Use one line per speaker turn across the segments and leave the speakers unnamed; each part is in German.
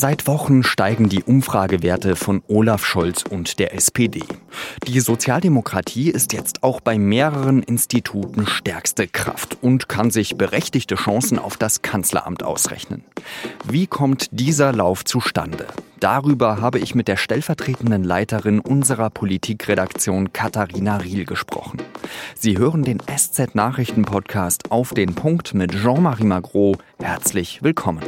Seit Wochen steigen die Umfragewerte von Olaf Scholz und der SPD. Die Sozialdemokratie ist jetzt auch bei mehreren Instituten stärkste Kraft und kann sich berechtigte Chancen auf das Kanzleramt ausrechnen. Wie kommt dieser Lauf zustande? Darüber habe ich mit der stellvertretenden Leiterin unserer Politikredaktion Katharina Riel gesprochen. Sie hören den SZ Nachrichten Podcast auf den Punkt mit Jean-Marie Magro. Herzlich willkommen.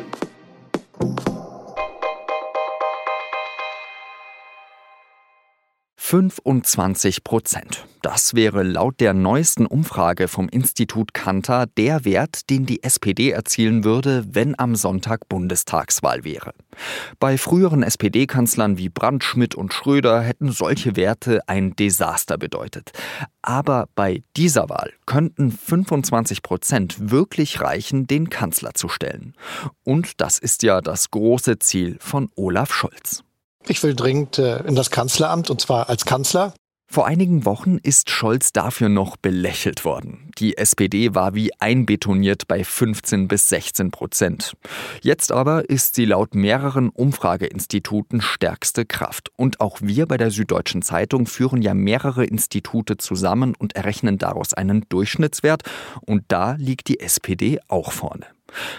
25 Prozent. Das wäre laut der neuesten Umfrage vom Institut Kantar der Wert, den die SPD erzielen würde, wenn am Sonntag Bundestagswahl wäre. Bei früheren SPD-Kanzlern wie Brandt, Schmidt und Schröder hätten solche Werte ein Desaster bedeutet. Aber bei dieser Wahl könnten 25 Prozent wirklich reichen, den Kanzler zu stellen. Und das ist ja das große Ziel von Olaf Scholz.
Ich will dringend äh, in das Kanzleramt und zwar als Kanzler.
Vor einigen Wochen ist Scholz dafür noch belächelt worden. Die SPD war wie einbetoniert bei 15 bis 16 Prozent. Jetzt aber ist sie laut mehreren Umfrageinstituten stärkste Kraft. Und auch wir bei der Süddeutschen Zeitung führen ja mehrere Institute zusammen und errechnen daraus einen Durchschnittswert. Und da liegt die SPD auch vorne.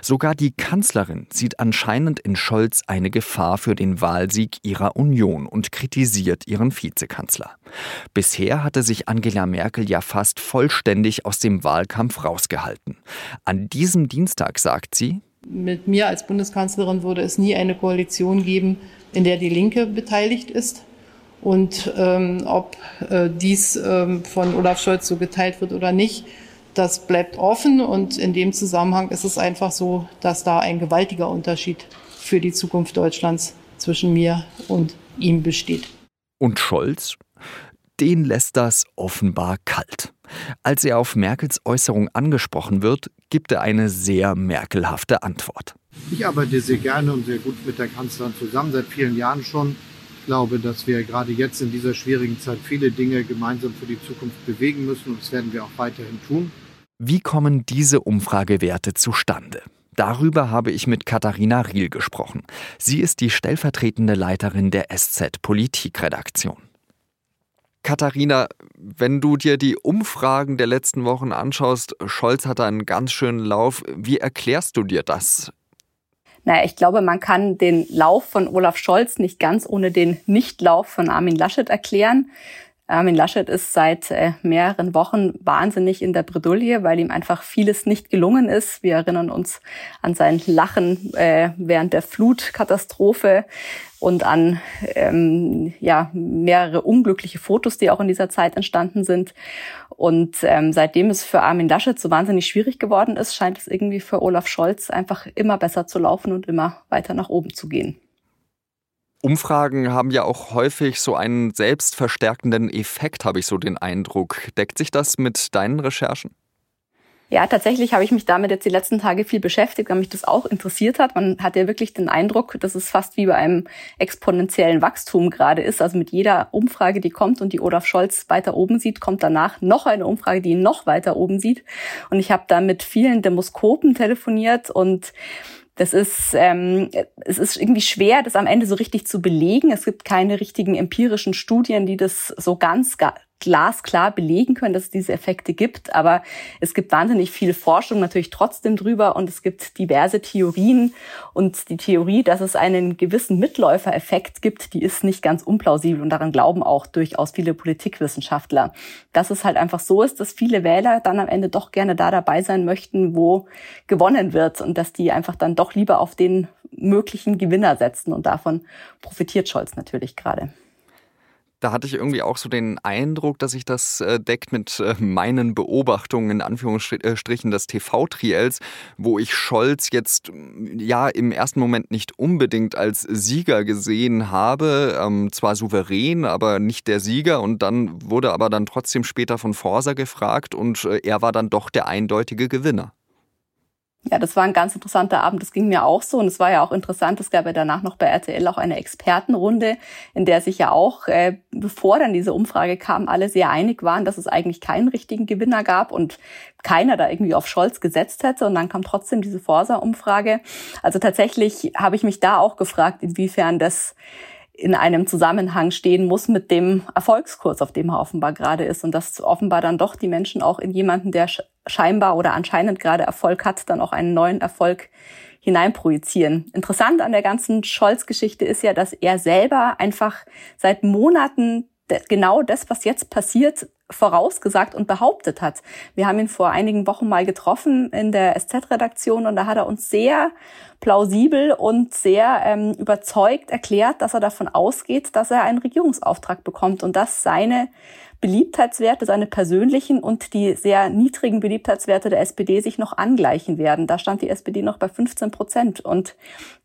Sogar die Kanzlerin sieht anscheinend in Scholz eine Gefahr für den Wahlsieg ihrer Union und kritisiert ihren Vizekanzler. Bisher hatte sich Angela Merkel ja fast vollständig aus dem Wahlkampf rausgehalten. An diesem Dienstag sagt sie,
mit mir als Bundeskanzlerin würde es nie eine Koalition geben, in der die Linke beteiligt ist. Und ähm, ob äh, dies ähm, von Olaf Scholz so geteilt wird oder nicht, das bleibt offen und in dem Zusammenhang ist es einfach so, dass da ein gewaltiger Unterschied für die Zukunft Deutschlands zwischen mir und ihm besteht.
Und Scholz? Den lässt das offenbar kalt. Als er auf Merkels Äußerung angesprochen wird, gibt er eine sehr merkelhafte Antwort.
Ich arbeite sehr gerne und sehr gut mit der Kanzlerin zusammen, seit vielen Jahren schon. Ich glaube, dass wir gerade jetzt in dieser schwierigen Zeit viele Dinge gemeinsam für die Zukunft bewegen müssen und das werden wir auch weiterhin tun.
Wie kommen diese Umfragewerte zustande? Darüber habe ich mit Katharina Riel gesprochen. Sie ist die stellvertretende Leiterin der SZ Politikredaktion. Katharina, wenn du dir die Umfragen der letzten Wochen anschaust, Scholz hat einen ganz schönen Lauf. Wie erklärst du dir das?
Naja, ich glaube, man kann den Lauf von Olaf Scholz nicht ganz ohne den Nichtlauf von Armin Laschet erklären. Armin Laschet ist seit äh, mehreren Wochen wahnsinnig in der Bredouille, weil ihm einfach vieles nicht gelungen ist. Wir erinnern uns an sein Lachen äh, während der Flutkatastrophe und an ähm, ja, mehrere unglückliche Fotos, die auch in dieser Zeit entstanden sind. Und ähm, seitdem es für Armin Laschet so wahnsinnig schwierig geworden ist, scheint es irgendwie für Olaf Scholz einfach immer besser zu laufen und immer weiter nach oben zu gehen.
Umfragen haben ja auch häufig so einen selbstverstärkenden Effekt, habe ich so den Eindruck. Deckt sich das mit deinen Recherchen?
Ja, tatsächlich habe ich mich damit jetzt die letzten Tage viel beschäftigt, weil mich das auch interessiert hat. Man hat ja wirklich den Eindruck, dass es fast wie bei einem exponentiellen Wachstum gerade ist. Also mit jeder Umfrage, die kommt und die Olaf Scholz weiter oben sieht, kommt danach noch eine Umfrage, die ihn noch weiter oben sieht. Und ich habe da mit vielen Demoskopen telefoniert und das ist, ähm, es ist irgendwie schwer, das am Ende so richtig zu belegen. Es gibt keine richtigen empirischen Studien, die das so ganz glasklar belegen können, dass es diese Effekte gibt. Aber es gibt wahnsinnig viel Forschung natürlich trotzdem drüber und es gibt diverse Theorien. Und die Theorie, dass es einen gewissen Mitläufereffekt gibt, die ist nicht ganz unplausibel und daran glauben auch durchaus viele Politikwissenschaftler. Dass es halt einfach so ist, dass viele Wähler dann am Ende doch gerne da dabei sein möchten, wo gewonnen wird und dass die einfach dann doch lieber auf den möglichen Gewinner setzen und davon profitiert Scholz natürlich gerade.
Da hatte ich irgendwie auch so den Eindruck, dass sich das äh, deckt mit äh, meinen Beobachtungen in Anführungsstrichen des TV-Triels, wo ich Scholz jetzt ja im ersten Moment nicht unbedingt als Sieger gesehen habe, ähm, zwar souverän, aber nicht der Sieger und dann wurde aber dann trotzdem später von Forsa gefragt und äh, er war dann doch der eindeutige Gewinner.
Ja, das war ein ganz interessanter Abend. Das ging mir auch so. Und es war ja auch interessant. Es gab ja danach noch bei RTL auch eine Expertenrunde, in der sich ja auch, äh, bevor dann diese Umfrage kam, alle sehr einig waren, dass es eigentlich keinen richtigen Gewinner gab und keiner da irgendwie auf Scholz gesetzt hätte. Und dann kam trotzdem diese Forsa-Umfrage. Also tatsächlich habe ich mich da auch gefragt, inwiefern das in einem Zusammenhang stehen muss mit dem Erfolgskurs, auf dem er offenbar gerade ist. Und dass offenbar dann doch die Menschen auch in jemanden, der scheinbar oder anscheinend gerade Erfolg hat, dann auch einen neuen Erfolg hineinprojizieren. Interessant an der ganzen Scholz-Geschichte ist ja, dass er selber einfach seit Monaten genau das, was jetzt passiert, vorausgesagt und behauptet hat. Wir haben ihn vor einigen Wochen mal getroffen in der SZ-Redaktion und da hat er uns sehr plausibel und sehr ähm, überzeugt erklärt, dass er davon ausgeht, dass er einen Regierungsauftrag bekommt und dass seine Beliebtheitswerte, seine persönlichen und die sehr niedrigen Beliebtheitswerte der SPD sich noch angleichen werden. Da stand die SPD noch bei 15 Prozent und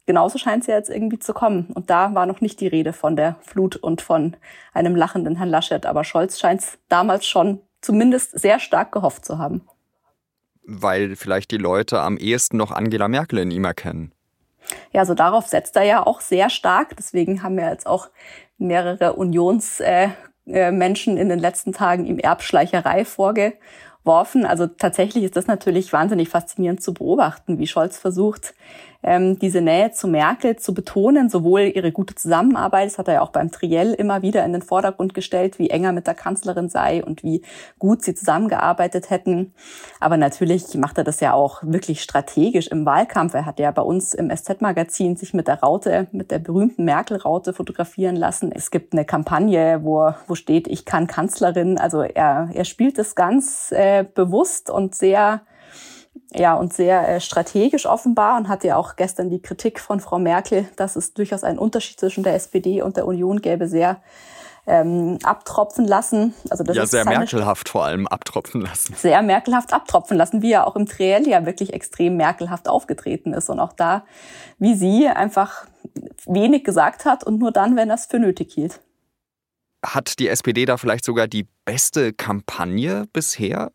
genauso scheint es ja jetzt irgendwie zu kommen. Und da war noch nicht die Rede von der Flut und von einem lachenden Herrn Laschet. Aber Scholz scheint es damals schon zumindest sehr stark gehofft zu haben.
Weil vielleicht die Leute am ehesten noch Angela Merkel in ihm erkennen.
Ja, so also darauf setzt er ja auch sehr stark. Deswegen haben wir jetzt auch mehrere Unions- äh, äh, Menschen in den letzten Tagen ihm Erbschleicherei vorgeworfen. Also tatsächlich ist das natürlich wahnsinnig faszinierend zu beobachten, wie Scholz versucht, ähm, diese Nähe zu Merkel zu betonen, sowohl ihre gute Zusammenarbeit, das hat er ja auch beim Triell immer wieder in den Vordergrund gestellt, wie enger mit der Kanzlerin sei und wie gut sie zusammengearbeitet hätten. Aber natürlich macht er das ja auch wirklich strategisch im Wahlkampf. Er hat ja bei uns im SZ-Magazin sich mit der Raute, mit der berühmten Merkel-Raute fotografieren lassen. Es gibt eine Kampagne, wo, wo steht, ich kann Kanzlerin. Also er, er spielt das ganz äh, bewusst und sehr ja, und sehr äh, strategisch offenbar und hatte ja auch gestern die Kritik von Frau Merkel, dass es durchaus einen Unterschied zwischen der SPD und der Union gäbe, sehr ähm, abtropfen lassen.
Also das ja, ist sehr merkelhaft vor allem abtropfen lassen.
Sehr merkelhaft abtropfen lassen, wie er auch im Triell ja wirklich extrem merkelhaft aufgetreten ist und auch da, wie sie einfach wenig gesagt hat und nur dann, wenn er es für nötig hielt.
Hat die SPD da vielleicht sogar die beste Kampagne bisher?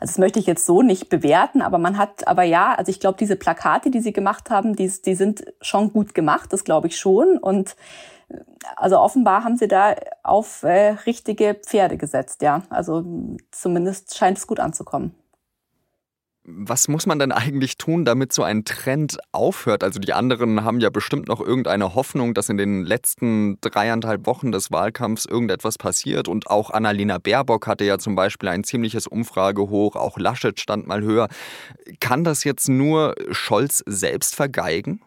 Also das möchte ich jetzt so nicht bewerten, aber man hat, aber ja, also ich glaube, diese Plakate, die sie gemacht haben, die, die sind schon gut gemacht, das glaube ich schon. Und äh, also offenbar haben sie da auf äh, richtige Pferde gesetzt, ja. Also zumindest scheint es gut anzukommen.
Was muss man denn eigentlich tun, damit so ein Trend aufhört? Also die anderen haben ja bestimmt noch irgendeine Hoffnung, dass in den letzten dreieinhalb Wochen des Wahlkampfs irgendetwas passiert. Und auch Annalena Baerbock hatte ja zum Beispiel ein ziemliches Umfragehoch, auch Laschet stand mal höher. Kann das jetzt nur Scholz selbst vergeigen?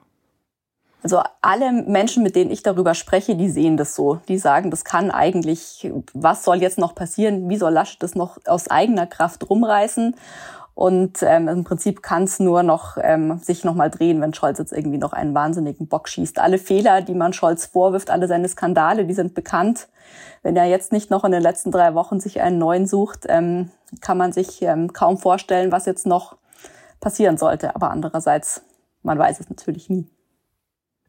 Also alle Menschen, mit denen ich darüber spreche, die sehen das so. Die sagen, das kann eigentlich, was soll jetzt noch passieren? Wie soll Laschet das noch aus eigener Kraft rumreißen? Und ähm, im Prinzip kann es nur noch ähm, sich nochmal drehen, wenn Scholz jetzt irgendwie noch einen wahnsinnigen Bock schießt. Alle Fehler, die man Scholz vorwirft, alle seine Skandale, die sind bekannt. Wenn er jetzt nicht noch in den letzten drei Wochen sich einen neuen sucht, ähm, kann man sich ähm, kaum vorstellen, was jetzt noch passieren sollte. Aber andererseits, man weiß es natürlich nie.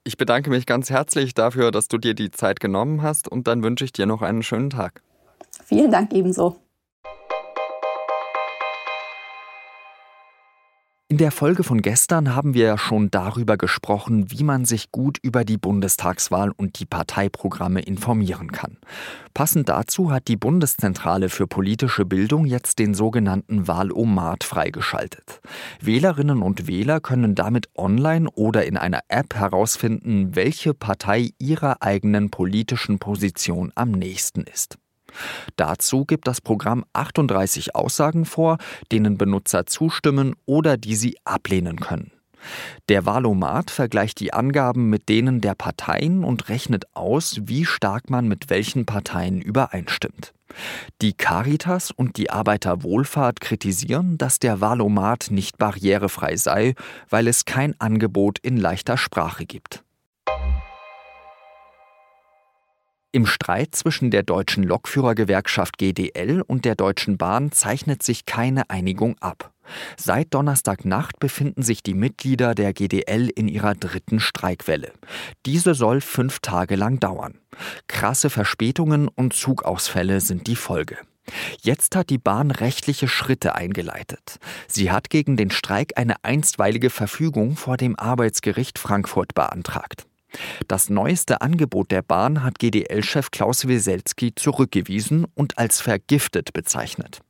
Ich bedanke mich ganz herzlich dafür, dass du dir die Zeit genommen hast und dann wünsche ich dir noch einen schönen Tag.
Vielen Dank ebenso.
In der Folge von gestern haben wir ja schon darüber gesprochen, wie man sich gut über die Bundestagswahl und die Parteiprogramme informieren kann. Passend dazu hat die Bundeszentrale für politische Bildung jetzt den sogenannten Wahlomat freigeschaltet. Wählerinnen und Wähler können damit online oder in einer App herausfinden, welche Partei ihrer eigenen politischen Position am nächsten ist. Dazu gibt das Programm 38 Aussagen vor, denen Benutzer zustimmen oder die sie ablehnen können. Der Wahlomat vergleicht die Angaben mit denen der Parteien und rechnet aus, wie stark man mit welchen Parteien übereinstimmt. Die Caritas und die Arbeiterwohlfahrt kritisieren, dass der Wahlomat nicht barrierefrei sei, weil es kein Angebot in leichter Sprache gibt. Im Streit zwischen der deutschen Lokführergewerkschaft GDL und der Deutschen Bahn zeichnet sich keine Einigung ab. Seit Donnerstagnacht befinden sich die Mitglieder der GDL in ihrer dritten Streikwelle. Diese soll fünf Tage lang dauern. Krasse Verspätungen und Zugausfälle sind die Folge. Jetzt hat die Bahn rechtliche Schritte eingeleitet. Sie hat gegen den Streik eine einstweilige Verfügung vor dem Arbeitsgericht Frankfurt beantragt. Das neueste Angebot der Bahn hat GDL-Chef Klaus Weselski zurückgewiesen und als vergiftet bezeichnet.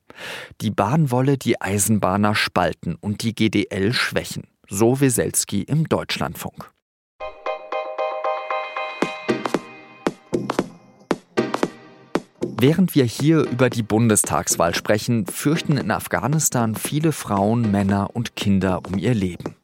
Die Bahn wolle die Eisenbahner spalten und die GDL schwächen, so Weselski im Deutschlandfunk. Während wir hier über die Bundestagswahl sprechen, fürchten in Afghanistan viele Frauen, Männer und Kinder um ihr Leben.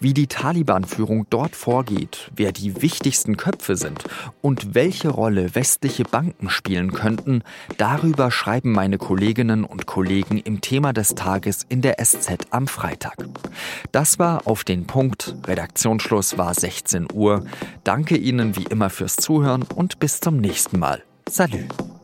Wie die Taliban-Führung dort vorgeht, wer die wichtigsten Köpfe sind und welche Rolle westliche Banken spielen könnten, darüber schreiben meine Kolleginnen und Kollegen im Thema des Tages in der SZ am Freitag. Das war auf den Punkt. Redaktionsschluss war 16 Uhr. Danke Ihnen wie immer fürs Zuhören und bis zum nächsten Mal. Salut.